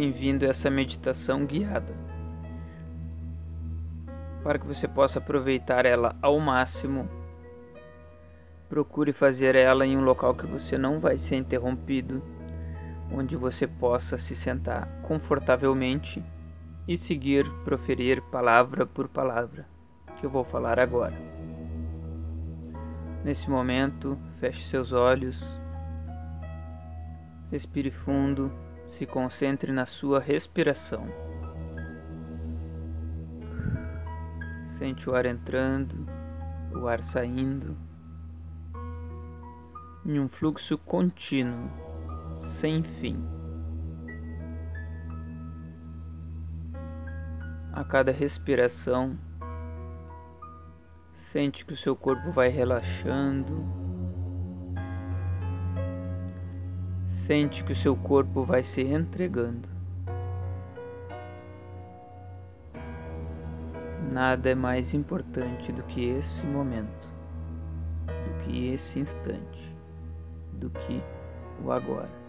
bem-vindo a essa meditação guiada. Para que você possa aproveitar ela ao máximo, procure fazer ela em um local que você não vai ser interrompido, onde você possa se sentar confortavelmente e seguir proferir palavra por palavra que eu vou falar agora. Nesse momento, feche seus olhos, respire fundo se concentre na sua respiração. Sente o ar entrando, o ar saindo, em um fluxo contínuo, sem fim. A cada respiração, sente que o seu corpo vai relaxando Sente que o seu corpo vai se entregando. Nada é mais importante do que esse momento, do que esse instante, do que o agora.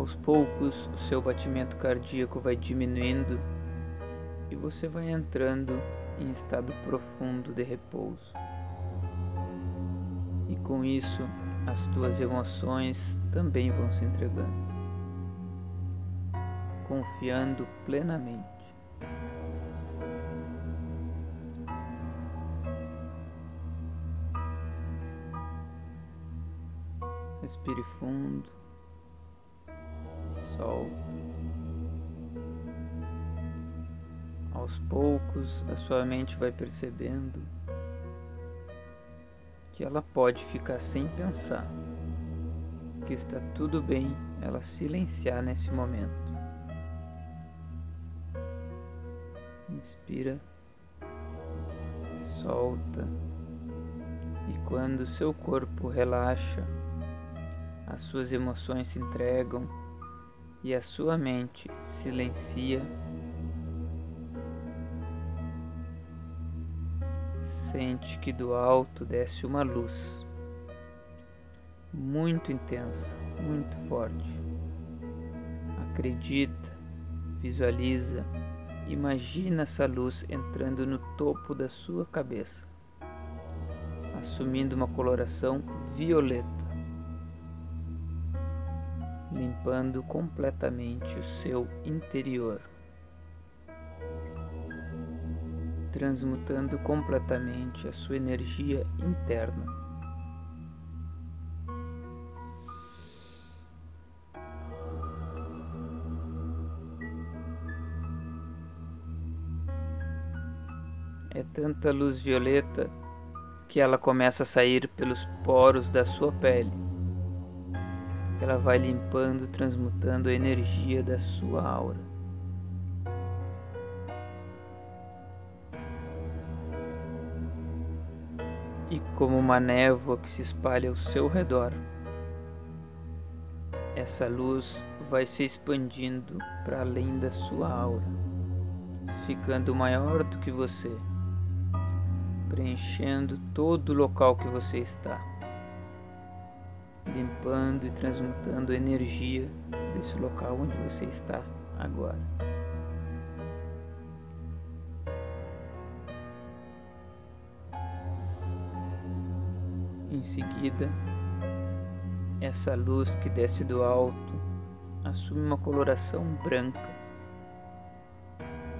Aos poucos, o seu batimento cardíaco vai diminuindo e você vai entrando em estado profundo de repouso. E com isso, as tuas emoções também vão se entregando, confiando plenamente. Respire fundo solta. Aos poucos, a sua mente vai percebendo que ela pode ficar sem pensar, que está tudo bem ela silenciar nesse momento. Inspira, solta, e quando seu corpo relaxa, as suas emoções se entregam e a sua mente silencia, sente que do alto desce uma luz muito intensa, muito forte. Acredita, visualiza, imagina essa luz entrando no topo da sua cabeça, assumindo uma coloração violeta limpando completamente o seu interior, transmutando completamente a sua energia interna. É tanta luz violeta que ela começa a sair pelos poros da sua pele ela vai limpando, transmutando a energia da sua aura. E como uma névoa que se espalha ao seu redor, essa luz vai se expandindo para além da sua aura, ficando maior do que você, preenchendo todo o local que você está limpando e transmutando energia desse local onde você está agora. Em seguida, essa luz que desce do alto assume uma coloração branca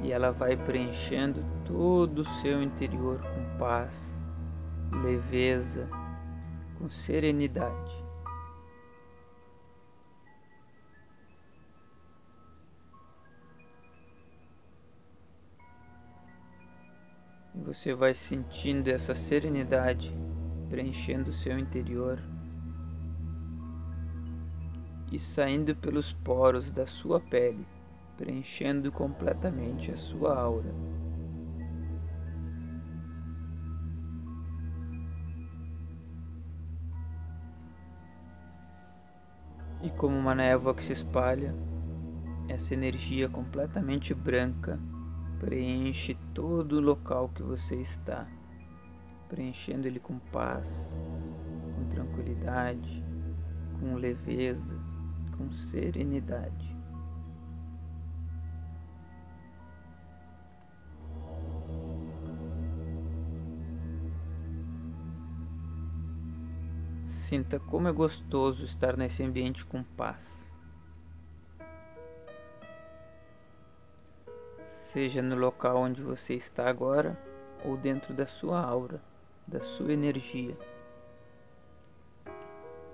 e ela vai preenchendo todo o seu interior com paz, leveza, com serenidade. Você vai sentindo essa serenidade preenchendo seu interior e saindo pelos poros da sua pele, preenchendo completamente a sua aura. E como uma névoa que se espalha, essa energia completamente branca preenche todo o local que você está, preenchendo ele com paz, com tranquilidade, com leveza, com serenidade. Sinta como é gostoso estar nesse ambiente com paz. Seja no local onde você está agora ou dentro da sua aura, da sua energia.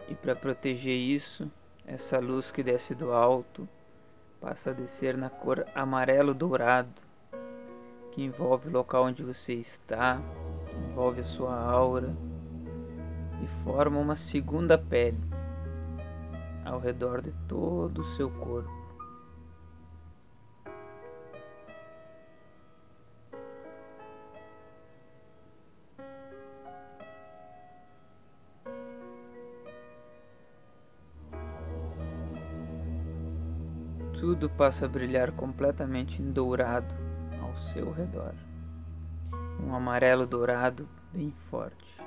E para proteger isso, essa luz que desce do alto passa a descer na cor amarelo dourado, que envolve o local onde você está, envolve a sua aura e forma uma segunda pele ao redor de todo o seu corpo. Tudo passa a brilhar completamente em dourado ao seu redor. Um amarelo dourado bem forte.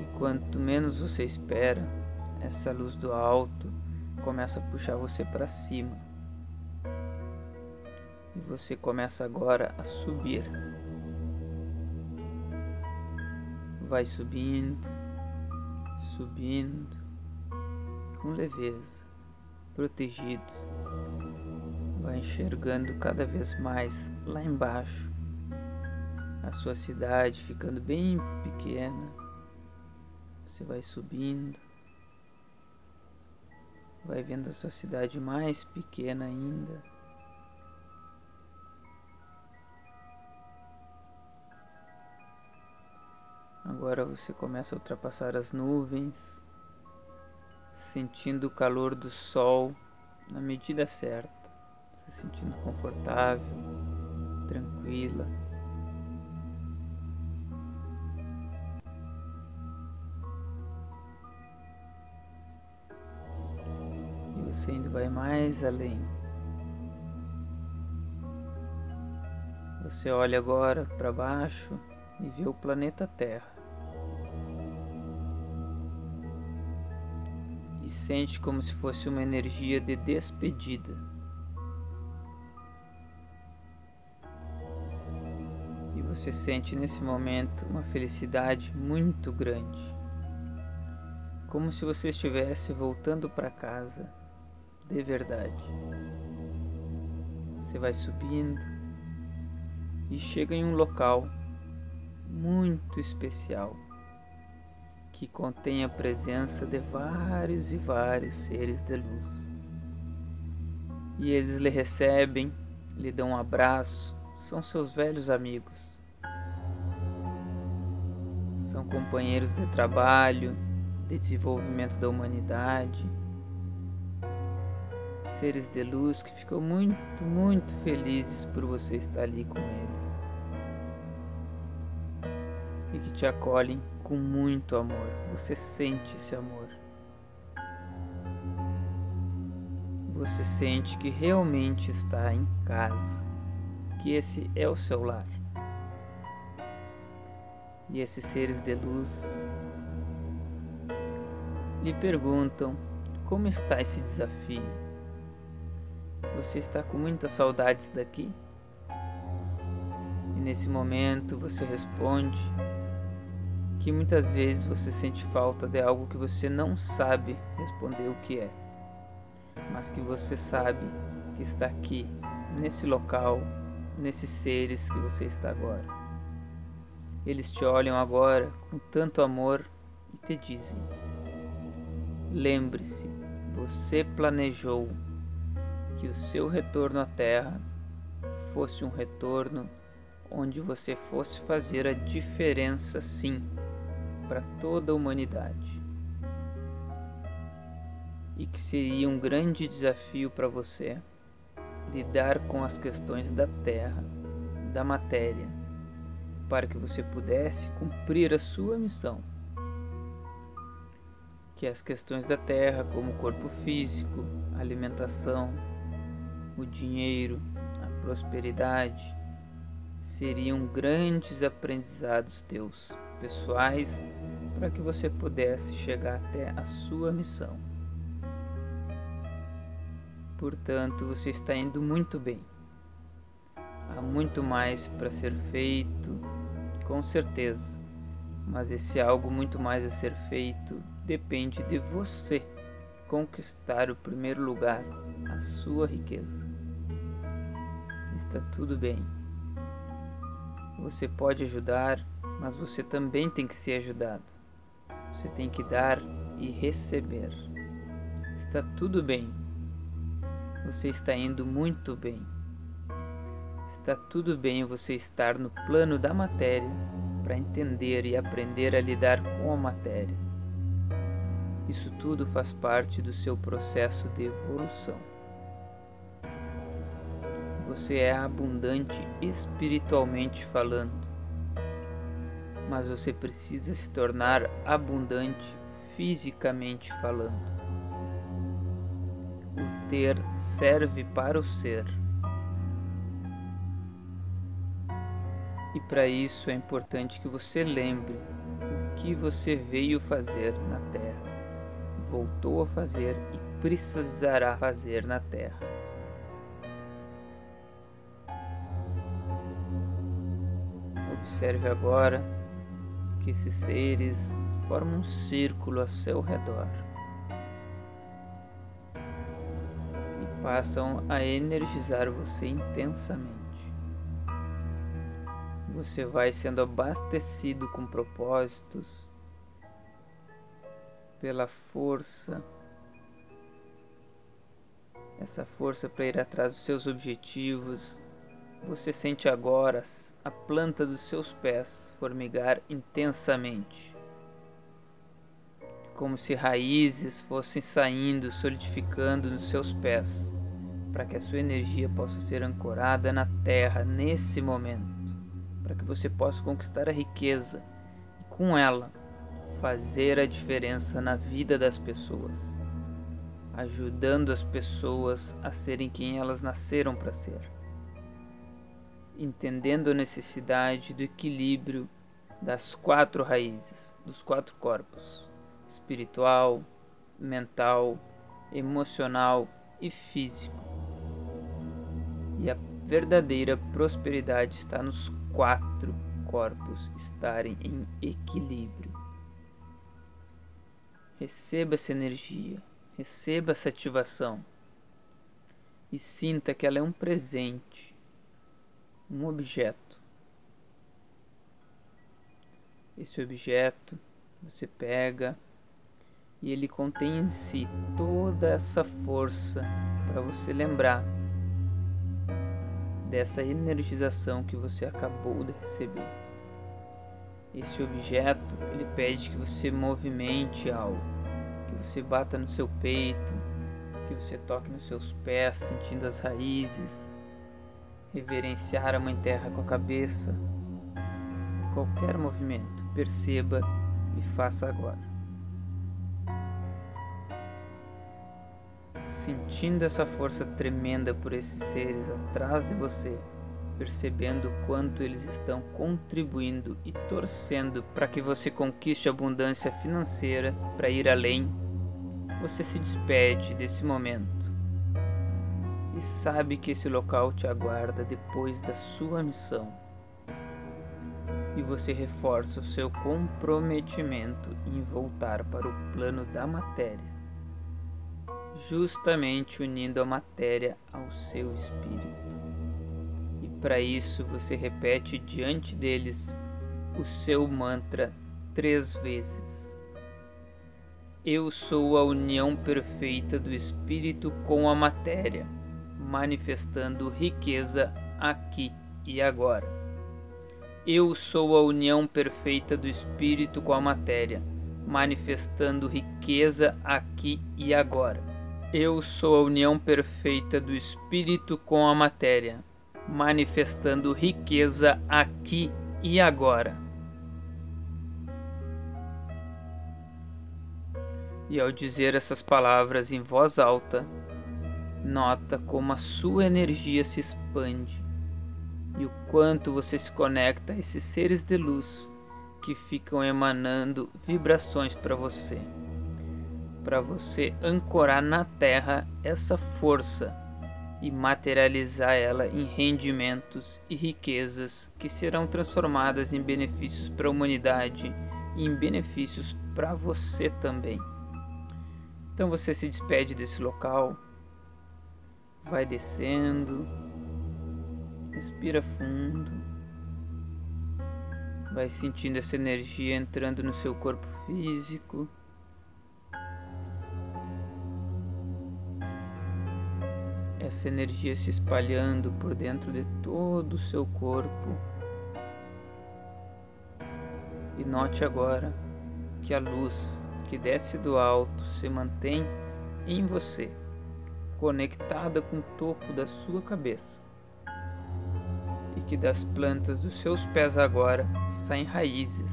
E quanto menos você espera, essa luz do alto começa a puxar você para cima. E você começa agora a subir. Vai subindo, subindo, com leveza protegido. Vai enxergando cada vez mais lá embaixo a sua cidade ficando bem pequena. Você vai subindo, vai vendo a sua cidade mais pequena ainda. Agora você começa a ultrapassar as nuvens sentindo o calor do sol na medida certa, se sentindo confortável, tranquila. E você ainda vai mais além. Você olha agora para baixo e vê o planeta Terra. sente como se fosse uma energia de despedida. Você sente nesse momento uma felicidade muito grande. Como se você estivesse voltando para casa de verdade. Você vai subindo e chega em um local muito especial que contém a presença de vários e vários seres de luz. E eles lhe recebem, lhe dão um abraço, são seus velhos amigos. São companheiros de trabalho, de desenvolvimento da humanidade. Seres de luz que ficam muito, muito felizes por você estar ali com eles. E que te acolhem com muito amor. Você sente esse amor. Você sente que realmente está em casa, que esse é o seu lar. E esses seres de luz lhe perguntam como está esse desafio. Você está com muitas saudades daqui? E nesse momento você responde que muitas vezes você sente falta de algo que você não sabe responder o que é, mas que você sabe que está aqui, nesse local, nesses seres que você está agora. Eles te olham agora com tanto amor e te dizem: Lembre-se, você planejou que o seu retorno à Terra fosse um retorno onde você fosse fazer a diferença sim para toda a humanidade. E que seria um grande desafio para você lidar com as questões da terra, da matéria, para que você pudesse cumprir a sua missão. Que as questões da terra, como o corpo físico, alimentação, o dinheiro, a prosperidade seriam grandes aprendizados teus pessoais para que você pudesse chegar até a sua missão. Portanto, você está indo muito bem. Há muito mais para ser feito, com certeza, mas esse algo muito mais a ser feito depende de você conquistar o primeiro lugar, a sua riqueza. Está tudo bem. Você pode ajudar, mas você também tem que ser ajudado. Você tem que dar e receber. Está tudo bem. Você está indo muito bem. Está tudo bem você estar no plano da matéria para entender e aprender a lidar com a matéria. Isso tudo faz parte do seu processo de evolução. Você é abundante espiritualmente falando, mas você precisa se tornar abundante fisicamente falando. O ter serve para o ser. E para isso é importante que você lembre o que você veio fazer na Terra voltou a fazer e precisará fazer na terra. Observe agora que esses seres formam um círculo a seu redor e passam a energizar você intensamente. Você vai sendo abastecido com propósitos pela força, essa força para ir atrás dos seus objetivos. Você sente agora a planta dos seus pés formigar intensamente, como se raízes fossem saindo, solidificando nos seus pés, para que a sua energia possa ser ancorada na terra nesse momento, para que você possa conquistar a riqueza e com ela fazer a diferença na vida das pessoas, ajudando as pessoas a serem quem elas nasceram para ser, entendendo a necessidade do equilíbrio das quatro raízes, dos quatro corpos: espiritual, mental, emocional e físico. E a verdadeira prosperidade está nos quatro corpos estarem em equilíbrio. Receba essa energia, receba essa ativação e sinta que ela é um presente, um objeto. Esse objeto você pega e ele contém em si toda essa força para você lembrar dessa energização que você acabou de receber. Esse objeto, ele pede que você movimente algo, que você bata no seu peito, que você toque nos seus pés, sentindo as raízes, reverenciar a Mãe Terra com a cabeça. Qualquer movimento, perceba e faça agora. Sentindo essa força tremenda por esses seres atrás de você percebendo quanto eles estão contribuindo e torcendo para que você conquiste abundância financeira para ir além, você se despede desse momento e sabe que esse local te aguarda depois da sua missão. E você reforça o seu comprometimento em voltar para o plano da matéria, justamente unindo a matéria ao seu espírito. Para isso, você repete diante deles o seu mantra três vezes. Eu sou a união perfeita do espírito com a matéria, manifestando riqueza aqui e agora. Eu sou a união perfeita do espírito com a matéria, manifestando riqueza aqui e agora. Eu sou a união perfeita do espírito com a matéria, manifestando riqueza aqui e agora. E ao dizer essas palavras em voz alta, nota como a sua energia se expande e o quanto você se conecta a esses seres de luz que ficam emanando vibrações para você, para você ancorar na Terra essa força e materializar ela em rendimentos e riquezas que serão transformadas em benefícios para a humanidade e em benefícios para você também. Então você se despede desse local, vai descendo, respira fundo, vai sentindo essa energia entrando no seu corpo físico. Essa energia se espalhando por dentro de todo o seu corpo. E note agora que a luz que desce do alto se mantém em você, conectada com o topo da sua cabeça. E que das plantas dos seus pés agora saem raízes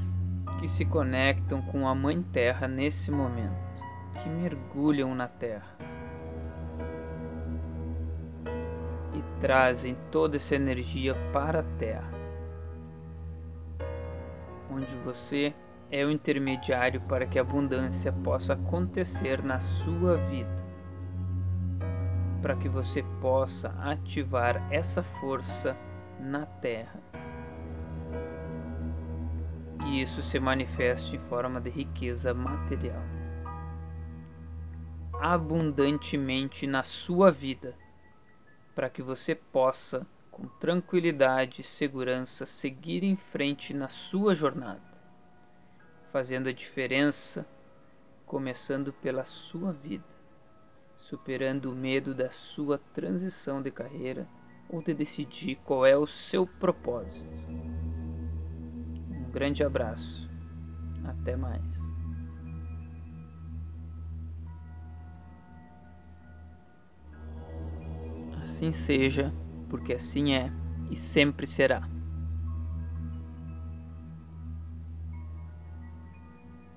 que se conectam com a Mãe Terra nesse momento, que mergulham na Terra trazem toda essa energia para a Terra, onde você é o intermediário para que a abundância possa acontecer na sua vida, para que você possa ativar essa força na Terra. E isso se manifesta em forma de riqueza material abundantemente na sua vida para que você possa, com tranquilidade e segurança, seguir em frente na sua jornada, fazendo a diferença, começando pela sua vida, superando o medo da sua transição de carreira ou de decidir qual é o seu propósito. Um grande abraço. Até mais. Assim seja, porque assim é e sempre será.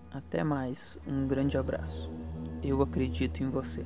Até mais, um grande abraço. Eu acredito em você.